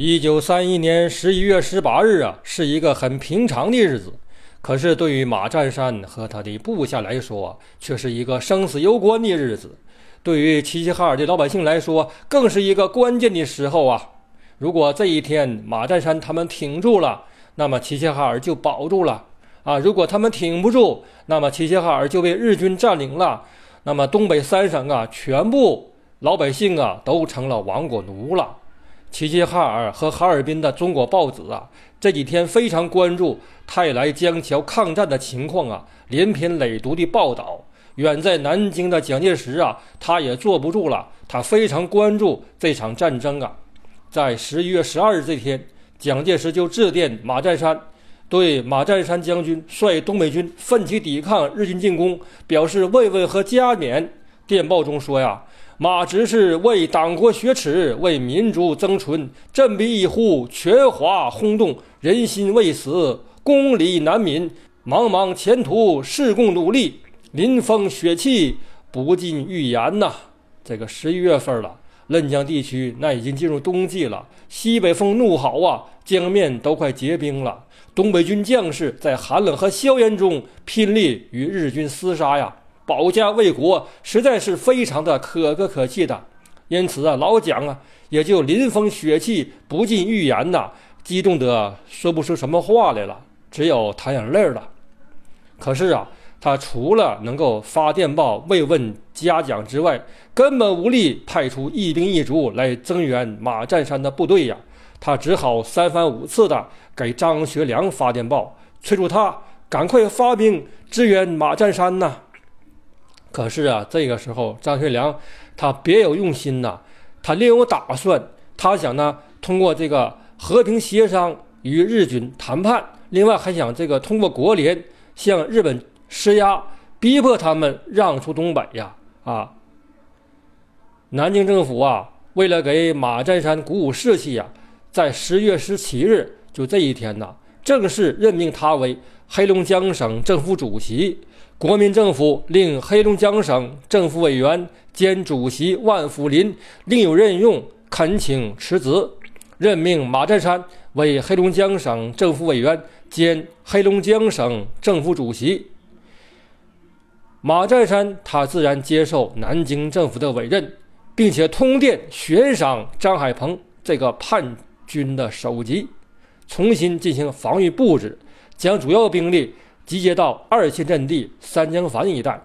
一九三一年十一月十八日啊，是一个很平常的日子。可是对于马占山和他的部下来说，却是一个生死攸关的日子。对于齐齐哈尔的老百姓来说，更是一个关键的时候啊！如果这一天马占山他们挺住了，那么齐齐哈尔就保住了啊！如果他们挺不住，那么齐齐哈尔就被日军占领了。那么东北三省啊，全部老百姓啊，都成了亡国奴了。齐齐哈尔和哈尔滨的中国报纸啊，这几天非常关注泰来江桥抗战的情况啊，连篇累牍的报道。远在南京的蒋介石啊，他也坐不住了，他非常关注这场战争啊。在十一月十二日这天，蒋介石就致电马占山，对马占山将军率东北军奋起抵抗日军进攻表示慰问和加冕。电报中说呀。马直是为党国雪耻，为民族增存，振臂一呼，全华轰动，人心未死，公理难泯，茫茫前途，誓共努力，临风血气，不尽预言呐！这个十一月份了，嫩江地区那已经进入冬季了，西北风怒号啊，江面都快结冰了，东北军将士在寒冷和硝烟中拼力与日军厮杀呀。保家卫国实在是非常的可歌可泣的，因此啊，老蒋啊也就临风血气，不尽预言呐，激动得说不出什么话来了，只有淌眼泪了。可是啊，他除了能够发电报慰问嘉奖之外，根本无力派出一兵一卒来增援马占山的部队呀。他只好三番五次的给张学良发电报，催促他赶快发兵支援马占山呐。可是啊，这个时候张学良他别有用心呐，他另有打算。他想呢，通过这个和平协商与日军谈判，另外还想这个通过国联向日本施压，逼迫他们让出东北呀！啊，南京政府啊，为了给马占山鼓舞士气呀，在十月十七日，就这一天呐，正式任命他为黑龙江省政府主席。国民政府令黑龙江省政府委员兼主席万福林另有任用，恳请辞职，任命马占山为黑龙江省政府委员兼黑龙江省政府主席。马占山他自然接受南京政府的委任，并且通电悬赏张海鹏这个叛军的首级，重新进行防御布置，将主要兵力。集结到二线阵地三江繁一带，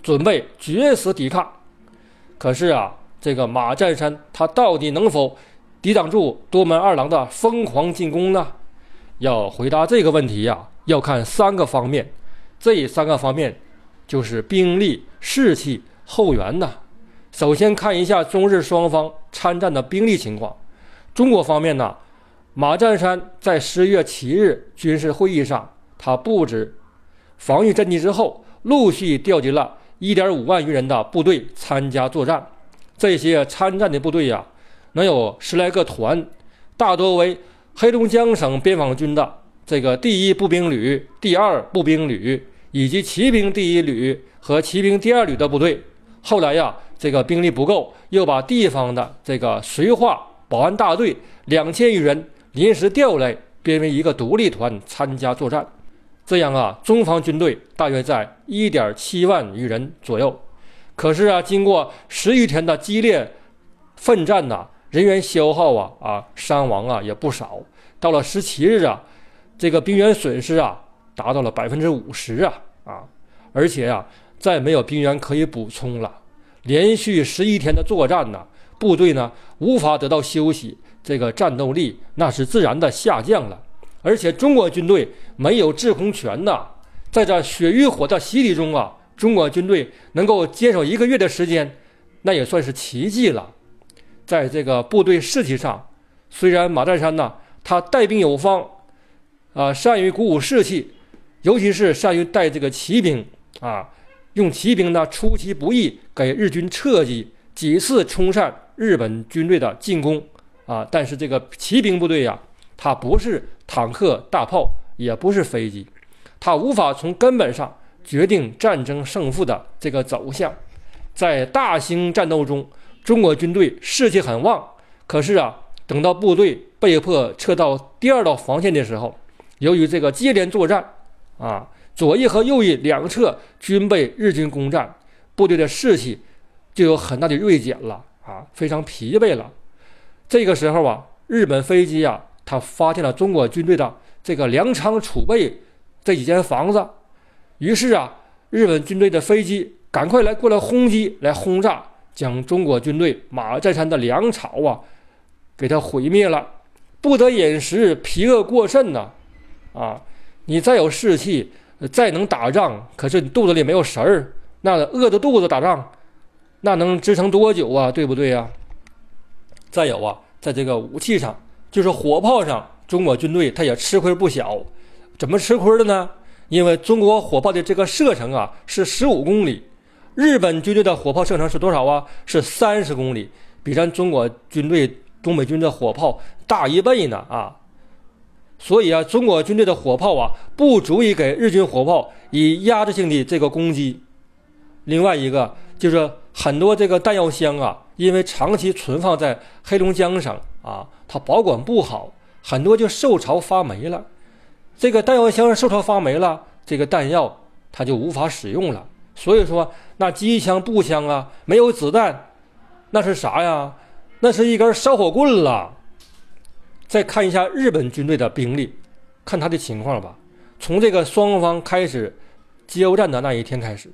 准备决死抵抗。可是啊，这个马占山他到底能否抵挡住多门二郎的疯狂进攻呢？要回答这个问题呀，要看三个方面。这三个方面就是兵力、士气、后援呐。首先看一下中日双方参战的兵力情况。中国方面呢，马占山在十月七日军事会议上，他布置。防御阵地之后，陆续调集了1.5万余人的部队参加作战。这些参战的部队呀，能有十来个团，大多为黑龙江省边防军的这个第一步兵旅、第二步兵旅以及骑兵第一旅和骑兵第二旅的部队。后来呀，这个兵力不够，又把地方的这个绥化保安大队两千余人临时调来，编为一个独立团参加作战。这样啊，中方军队大约在一点七万余人左右。可是啊，经过十余天的激烈奋战呐，人员消耗啊啊，伤亡啊也不少。到了十七日啊，这个兵员损失啊达到了百分之五十啊啊，而且啊，再没有兵员可以补充了。连续十一天的作战呢，部队呢无法得到休息，这个战斗力那是自然的下降了。而且中国军队没有制空权呐，在这血与火的洗礼中啊，中国军队能够坚守一个月的时间，那也算是奇迹了。在这个部队士气上，虽然马占山呢，他带兵有方，啊，善于鼓舞士气，尤其是善于带这个骑兵啊，用骑兵呢出其不意给日军侧击，几次冲散日本军队的进攻啊，但是这个骑兵部队呀。它不是坦克、大炮，也不是飞机，它无法从根本上决定战争胜负的这个走向。在大型战斗中，中国军队士气很旺，可是啊，等到部队被迫撤到第二道防线的时候，由于这个接连作战，啊，左翼和右翼两侧均被日军攻占，部队的士气就有很大的锐减了，啊，非常疲惫了。这个时候啊，日本飞机啊，他发现了中国军队的这个粮仓储备这几间房子，于是啊，日本军队的飞机赶快来过来轰击，来轰炸，将中国军队马占山的粮草啊，给它毁灭了。不得饮食，疲饿过甚呐，啊，你再有士气，再能打仗，可是你肚子里没有食儿，那饿着肚子打仗，那能支撑多久啊？对不对呀？再有啊，在这个武器上，就是火炮上，中国军队他也吃亏不小。怎么吃亏的呢？因为中国火炮的这个射程啊是十五公里，日本军队的火炮射程是多少啊？是三十公里，比咱中国军队、东北军的火炮大一倍呢啊！所以啊，中国军队的火炮啊不足以给日军火炮以压制性的这个攻击。另外一个就是很多这个弹药箱啊。因为长期存放在黑龙江省啊，他保管不好，很多就受潮发霉了。这个弹药箱受潮发霉了，这个弹药它就无法使用了。所以说，那机枪、步枪啊，没有子弹，那是啥呀？那是一根烧火棍了。再看一下日本军队的兵力，看他的情况吧。从这个双方开始交战的那一天开始，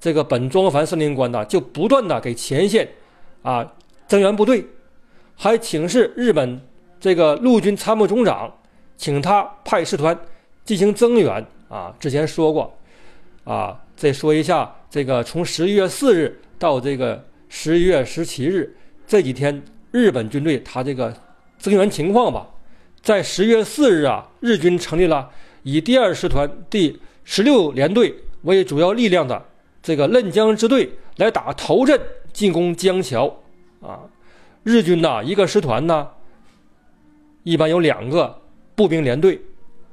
这个本庄繁司令官呢，就不断的给前线。啊，增援部队，还请示日本这个陆军参谋总长，请他派师团进行增援。啊，之前说过，啊，再说一下这个从十一月四日到这个十一月十七日这几天日本军队他这个增援情况吧。在十月四日啊，日军成立了以第二师团第十六联队为主要力量的这个嫩江支队来打头阵。进攻江桥，啊，日军呐，一个师团呢，一般有两个步兵连队，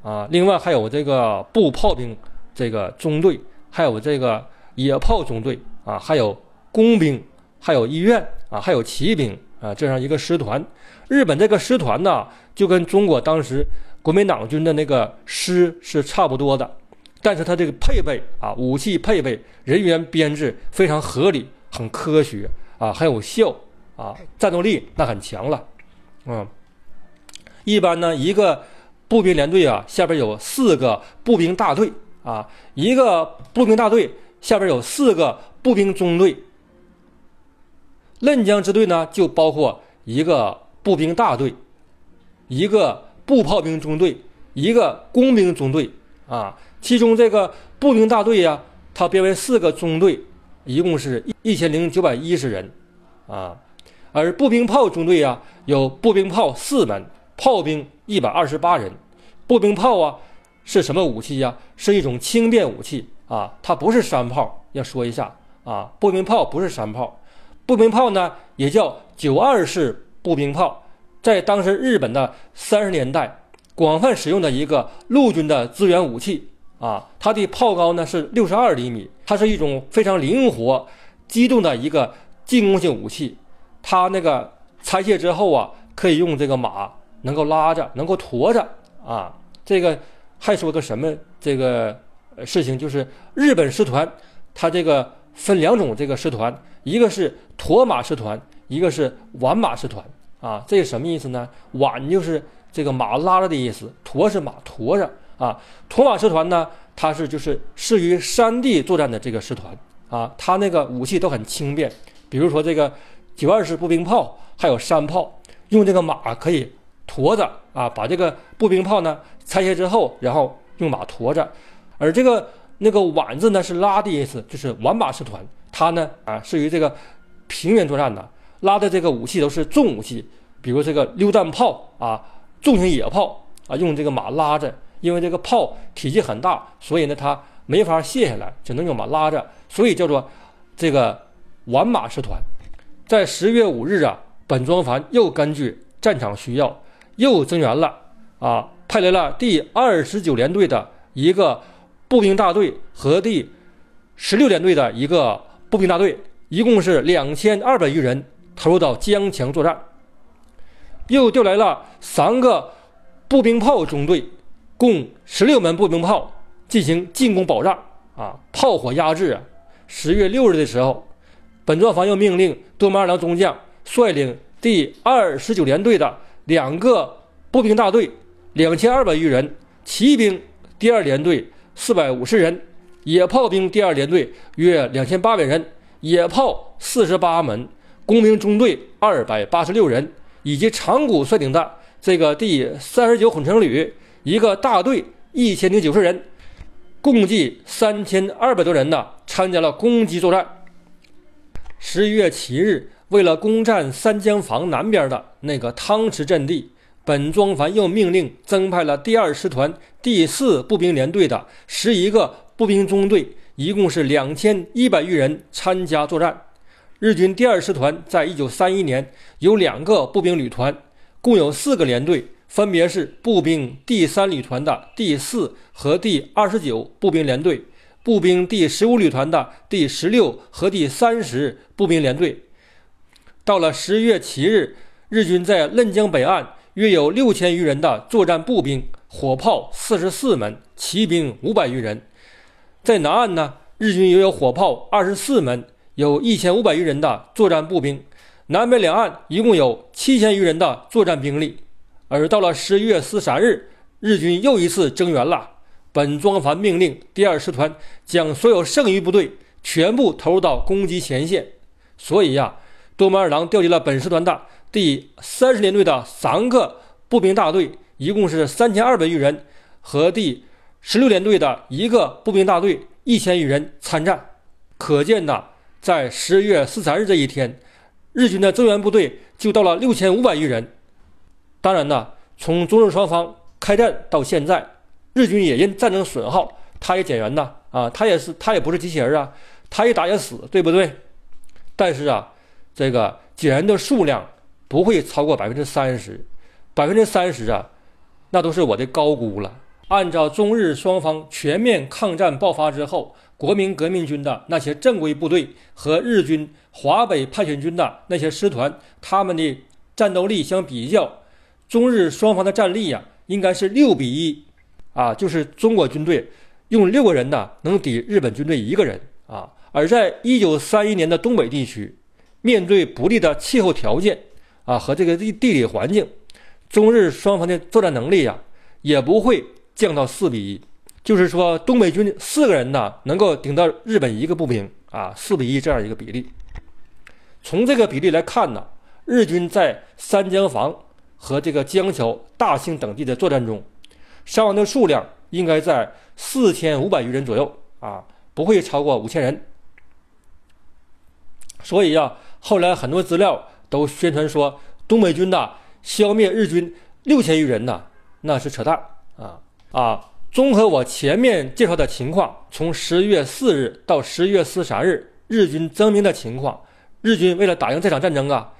啊，另外还有这个步炮兵这个中队，还有这个野炮中队，啊，还有工兵，还有医院，啊，还有骑兵，啊，这样一个师团。日本这个师团呢，就跟中国当时国民党军的那个师是差不多的，但是它这个配备啊，武器配备、人员编制非常合理。很科学啊，很有效啊，战斗力那很强了，嗯，一般呢，一个步兵连队啊，下边有四个步兵大队啊，一个步兵大队下边有四个步兵中队。嫩江支队呢，就包括一个步兵大队，一个步炮兵中队，一个工兵中队啊，其中这个步兵大队呀，它编为四个中队。一共是一一千零九百一十人，啊，而步兵炮中队啊，有步兵炮四门，炮兵一百二十八人。步兵炮啊，是什么武器呀？是一种轻便武器啊，它不是山炮。要说一下啊，步兵炮不是山炮，步兵炮呢也叫九二式步兵炮，在当时日本的三十年代广泛使用的一个陆军的资源武器。啊，它的炮高呢是六十二厘米，它是一种非常灵活、机动的一个进攻性武器。它那个拆卸之后啊，可以用这个马能够拉着，能够驮着啊。这个还说个什么这个事情，就是日本师团，它这个分两种这个师团，一个是驮马师团，一个是挽马师团啊。这是什么意思呢？挽就是这个马拉着的意思，驮是马驮着。啊，驮马师团呢，它是就是适于山地作战的这个师团啊，它那个武器都很轻便，比如说这个九二式步兵炮，还有山炮，用这个马可以驮着啊，把这个步兵炮呢拆卸之后，然后用马驮着，而这个那个挽字呢是拉的意思，就是挽马师团，它呢啊是于这个平原作战的，拉的这个武器都是重武器，比如这个榴弹炮啊，重型野炮啊，用这个马拉着。因为这个炮体积很大，所以呢，它没法卸下来，只能用马拉着，所以叫做这个挽马师团。在十月五日啊，本庄繁又根据战场需要又增援了啊，派来了第二十九联队的一个步兵大队和第十六联队的一个步兵大队，一共是两千二百余人投入到江强作战。又调来了三个步兵炮中队，共十六门步兵炮进行进攻保障啊，炮火压制啊。十月六日的时候，本庄防又命令多门二郎中将率领第二十九联队的两个步兵大队，两千二百余人，骑兵第二联队四百五十人，野炮兵第二联队约两千八百人，野炮四十八门，工兵中队二百八十六人。以及长谷率领的这个第三十九混成旅一个大队一千零九十人，共计三千二百多人呢，参加了攻击作战。十一月七日，为了攻占三江坊南边的那个汤池阵地，本庄繁又命令增派了第二师团第四步兵联队的十一个步兵中队，一共是两千一百余人参加作战。日军第二师团在一九三一年有两个步兵旅团，共有四个连队，分别是步兵第三旅团的第四和第二十九步兵连队，步兵第十五旅团的第十六和第三十步兵连队。到了十月七日，日军在嫩江北岸约有六千余人的作战步兵，火炮四十四门，骑兵五百余人。在南岸呢，日军也有火炮二十四门。有一千五百余人的作战步兵，南北两岸一共有七千余人的作战兵力。而到了十一月十三日，日军又一次增援了。本庄繁命令第二师团将所有剩余部队全部投入到攻击前线。所以呀，多门二郎调集了本师团的第三十联队的三个步兵大队，一共是三千二百余人，和第十六联队的一个步兵大队一千余人参战。可见呐。在十月十三日这一天，日军的增援部队就到了六千五百余人。当然呢，从中日双方开战到现在，日军也因战争损耗，他也减员呐，啊，他也是他也不是机器人啊，他一打也死，对不对？但是啊，这个减员的数量不会超过百分之三十，百分之三十啊，那都是我的高估了。按照中日双方全面抗战爆发之后。国民革命军的那些正规部队和日军华北派遣军的那些师团，他们的战斗力相比较，中日双方的战力呀，应该是六比一，啊，就是中国军队用六个人呢，能抵日本军队一个人啊。而在一九三一年的东北地区，面对不利的气候条件啊和这个地地理环境，中日双方的作战能力呀，也不会降到四比一。就是说，东北军四个人呢，能够顶到日本一个步兵啊，四比一这样一个比例。从这个比例来看呢，日军在三江防和这个江桥、大兴等地的作战中，伤亡的数量应该在四千五百余人左右啊，不会超过五千人。所以呀，后来很多资料都宣传说，东北军呐消灭日军六千余人呐，那是扯淡啊啊！综合我前面介绍的情况，从十月四日到十月十三日，日军增兵的情况，日军为了打赢这场战争啊，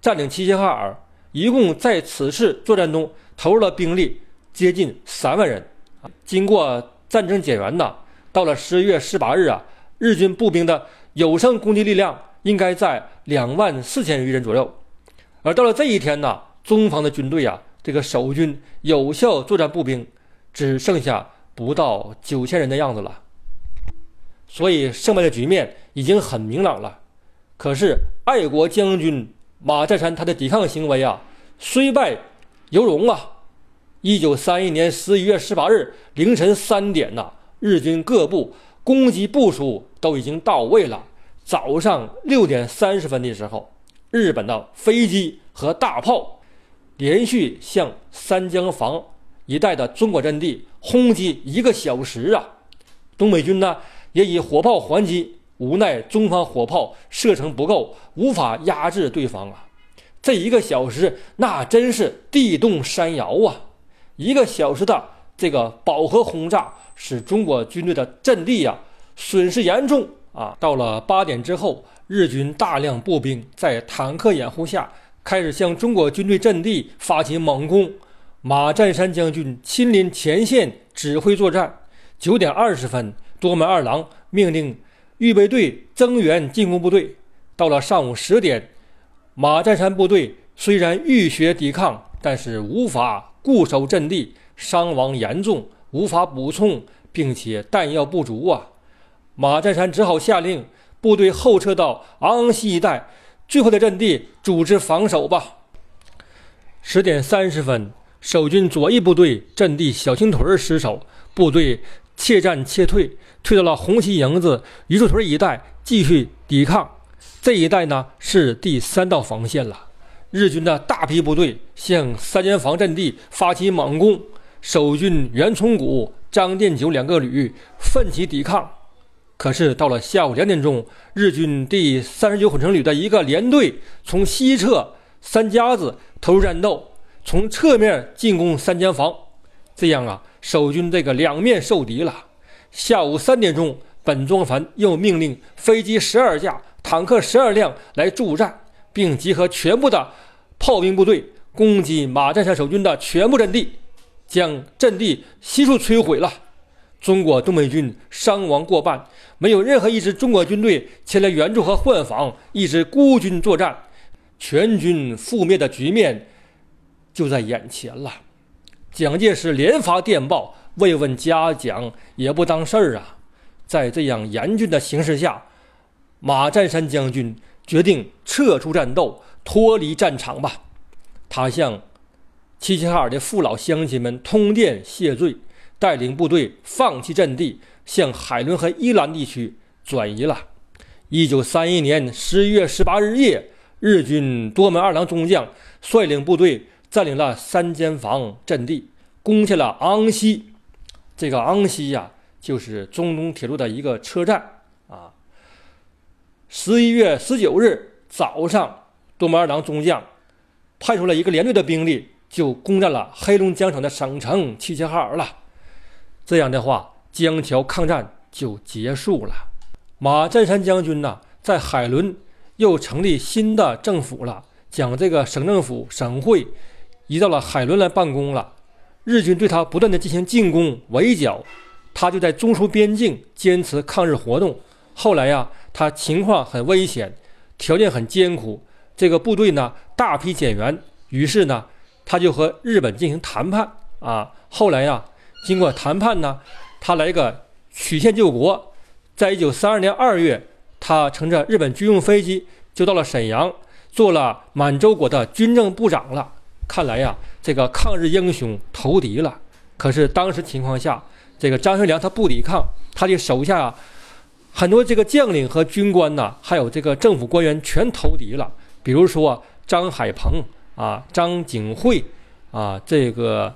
占领齐齐哈尔，一共在此次作战中投入了兵力接近三万人。经过战争减员呐，到了十月十八日啊，日军步兵的有生攻击力量应该在两万四千余人左右。而到了这一天呢，中方的军队啊，这个守军有效作战步兵。只剩下不到九千人的样子了，所以胜败的局面已经很明朗了。可是爱国将军马占山他的抵抗行为啊，虽败犹荣啊！一九三一年十一月十八日凌晨三点呐，日军各部攻击部署都已经到位了。早上六点三十分的时候，日本的飞机和大炮连续向三江防。一带的中国阵地轰击一个小时啊，东北军呢也以火炮还击，无奈中方火炮射程不够，无法压制对方啊。这一个小时那真是地动山摇啊！一个小时的这个饱和轰炸，使中国军队的阵地呀损失严重啊。到了八点之后，日军大量步兵在坦克掩护下，开始向中国军队阵地发起猛攻。马占山将军亲临前线指挥作战。九点二十分，多门二郎命令预备队增援进攻部队。到了上午十点，马占山部队虽然浴血抵抗，但是无法固守阵地，伤亡严重，无法补充，并且弹药不足啊！马占山只好下令部队后撤到昂西一带最后的阵地，组织防守吧。十点三十分，守军左翼部队阵地小青屯失守，部队怯战怯退，退到了红旗营子、榆树屯一带继续抵抗。这一带呢是第三道防线了。日军的大批部队向三间房阵地发起猛攻，守军袁崇古、张殿九两个旅奋起抵抗。可是到了下午两点钟，日军第三十九混成旅的一个连队从西侧三家子投入战斗，从侧面进攻三间房。这样啊，守军这个两面受敌了。下午三点钟，本庄繁又命令飞机十二架、坦克十二辆来助战。并集合全部的炮兵部队攻击马占山守军的全部阵地，将阵地悉数摧毁了。中国东北军伤亡过半，没有任何一支中国军队前来援助和换防，一支孤军作战，全军覆灭的局面就在眼前了。蒋介石连发电报慰问嘉奖，也不当事儿啊。在这样严峻的形势下，马占山将军。决定撤出战斗，脱离战场吧。他向齐齐哈尔的父老乡亲们通电谢罪，带领部队放弃阵地，向海伦和伊兰地区转移了。一九三一年十一月十八日夜，日军多门二郎中将率领部队占领了三间房阵地，攻下了昂西。这个昂西呀，就是中东铁路的一个车站。十一月十九日早上，多摩二郎中将派出了一个连队的兵力，就攻占了黑龙江省的省城齐齐哈尔了。这样的话，江桥抗战就结束了。马占山将军呢，在海伦又成立新的政府了，将这个省政府、省会移到了海伦来办公了。日军对他不断的进行进攻围剿，他就在中苏边境坚持抗日活动。后来呀。他情况很危险，条件很艰苦，这个部队呢大批减员，于是呢他就和日本进行谈判啊。后来呀，经过谈判呢，他来个曲线救国，在一九三二年二月，他乘着日本军用飞机就到了沈阳，做了满洲国的军政部长了。看来呀，这个抗日英雄投敌了。可是当时情况下，这个张学良他不抵抗，他的手下。很多这个将领和军官呐，还有这个政府官员全投敌了。比如说张海鹏啊、张景惠啊、这个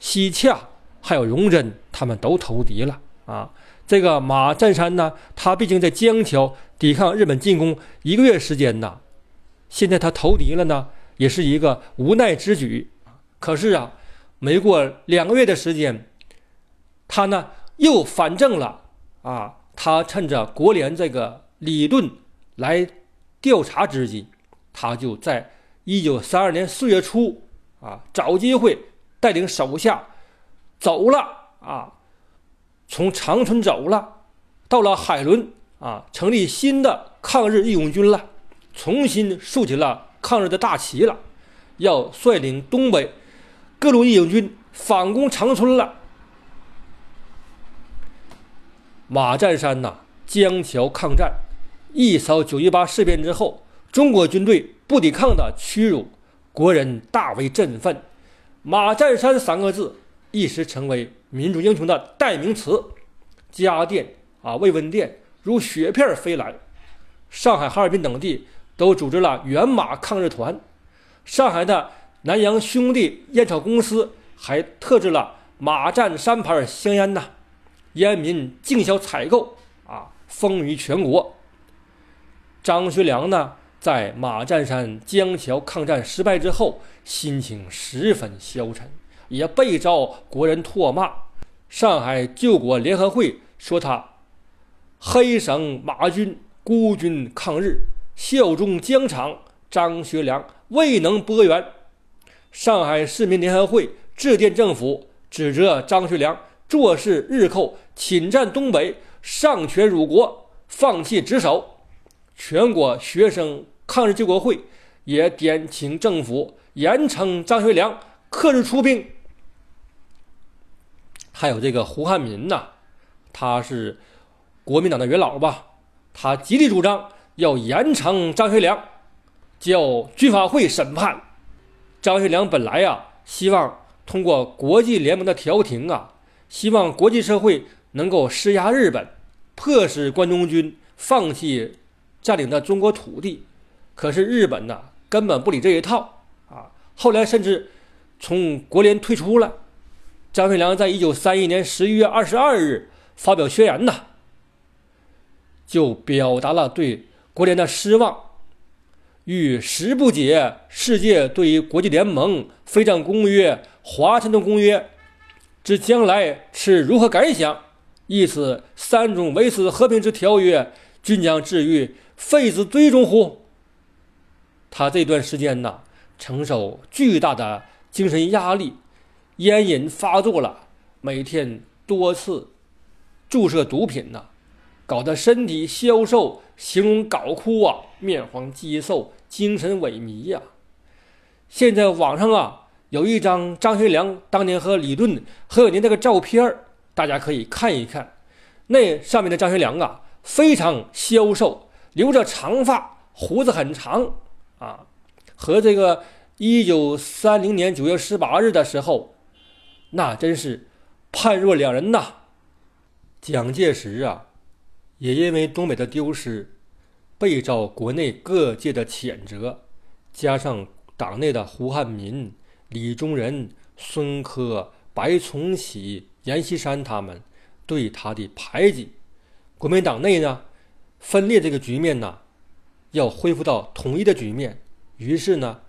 西洽，还有荣臻，他们都投敌了啊。这个马占山呢，他毕竟在江桥抵抗日本进攻一个月时间呐，现在他投敌了呢，也是一个无奈之举。可是啊，没过两个月的时间，他呢又反正了啊。他趁着国联这个李顿来调查之际，他就在一九三二年四月初啊，找机会带领手下走了啊，从长春走了，到了海伦啊，成立新的抗日义勇军了，重新竖起了抗日的大旗了，要率领东北各路义勇军反攻长春了。马占山呐，江桥抗战，一扫九一八事变之后，中国军队不抵抗的屈辱，国人大为振奋。马占山三个字一时成为民族英雄的代名词。家电啊，慰问电如雪片飞来，上海、哈尔滨等地都组织了援马抗日团。上海的南洋兄弟烟草公司还特制了马占山牌香烟呐。烟民竞销采购啊，风靡全国。张学良呢，在马占山江桥抗战失败之后，心情十分消沉，也被遭国人唾骂。上海救国联合会说他黑省马军孤军抗日，效忠疆场。张学良未能拨援。上海市民联合会致电政府，指责张学良。坐视日寇侵占东北，丧权辱国，放弃职守。全国学生抗日救国会也点请政府严惩张学良，克制出兵。还有这个胡汉民呐，他是国民党的元老吧？他极力主张要严惩张学良，叫军法会审判。张学良本来呀，希望通过国际联盟的调停啊，希望国际社会能够施压日本，迫使关东军放弃占领的中国土地。可是日本呢，根本不理这一套啊！后来甚至从国联退出了。张学良在一九三一年十一月二十二日发表宣言呐，就表达了对国联的失望，与时不解世界对于国际联盟、非战公约、华盛顿公约之将来是如何感想，意思三种维持和平之条约均将置于废止堆中乎？他这段时间呢，承受巨大的精神压力，烟瘾发作了，每天多次注射毒品呢，搞得身体消瘦，形容搞哭啊，面黄肌瘦，精神萎靡呀。现在网上啊，有一张张学良当年和李顿、何有年那个照片大家可以看一看。那上面的张学良啊，非常消瘦，留着长发，胡子很长。啊，和这个一九三零年九月十八日的时候，那真是判若两人呐。蒋介石啊，也因为东北的丢失，备遭国内各界的谴责，加上党内的胡汉民、李宗仁、孙科、白崇禧、阎锡山他们对他的排挤，国民党内呢分裂这个局面呢。要恢复到统一的局面，于是呢，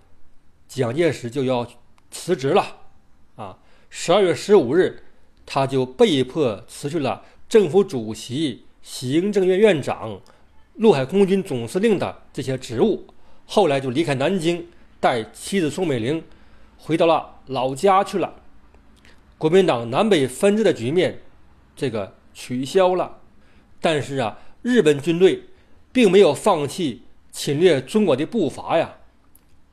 蒋介石就要辞职了。啊，十二月十五日，他就被迫辞去了政府主席、行政院院长、陆海空军总司令的这些职务。后来就离开南京，带妻子宋美龄回到了老家去了。国民党南北分治的局面，这个取消了。但是啊，日本军队并没有放弃。侵略中国的步伐呀，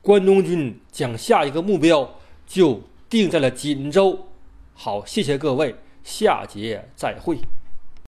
关东军将下一个目标就定在了锦州。好，谢谢各位，下节再会。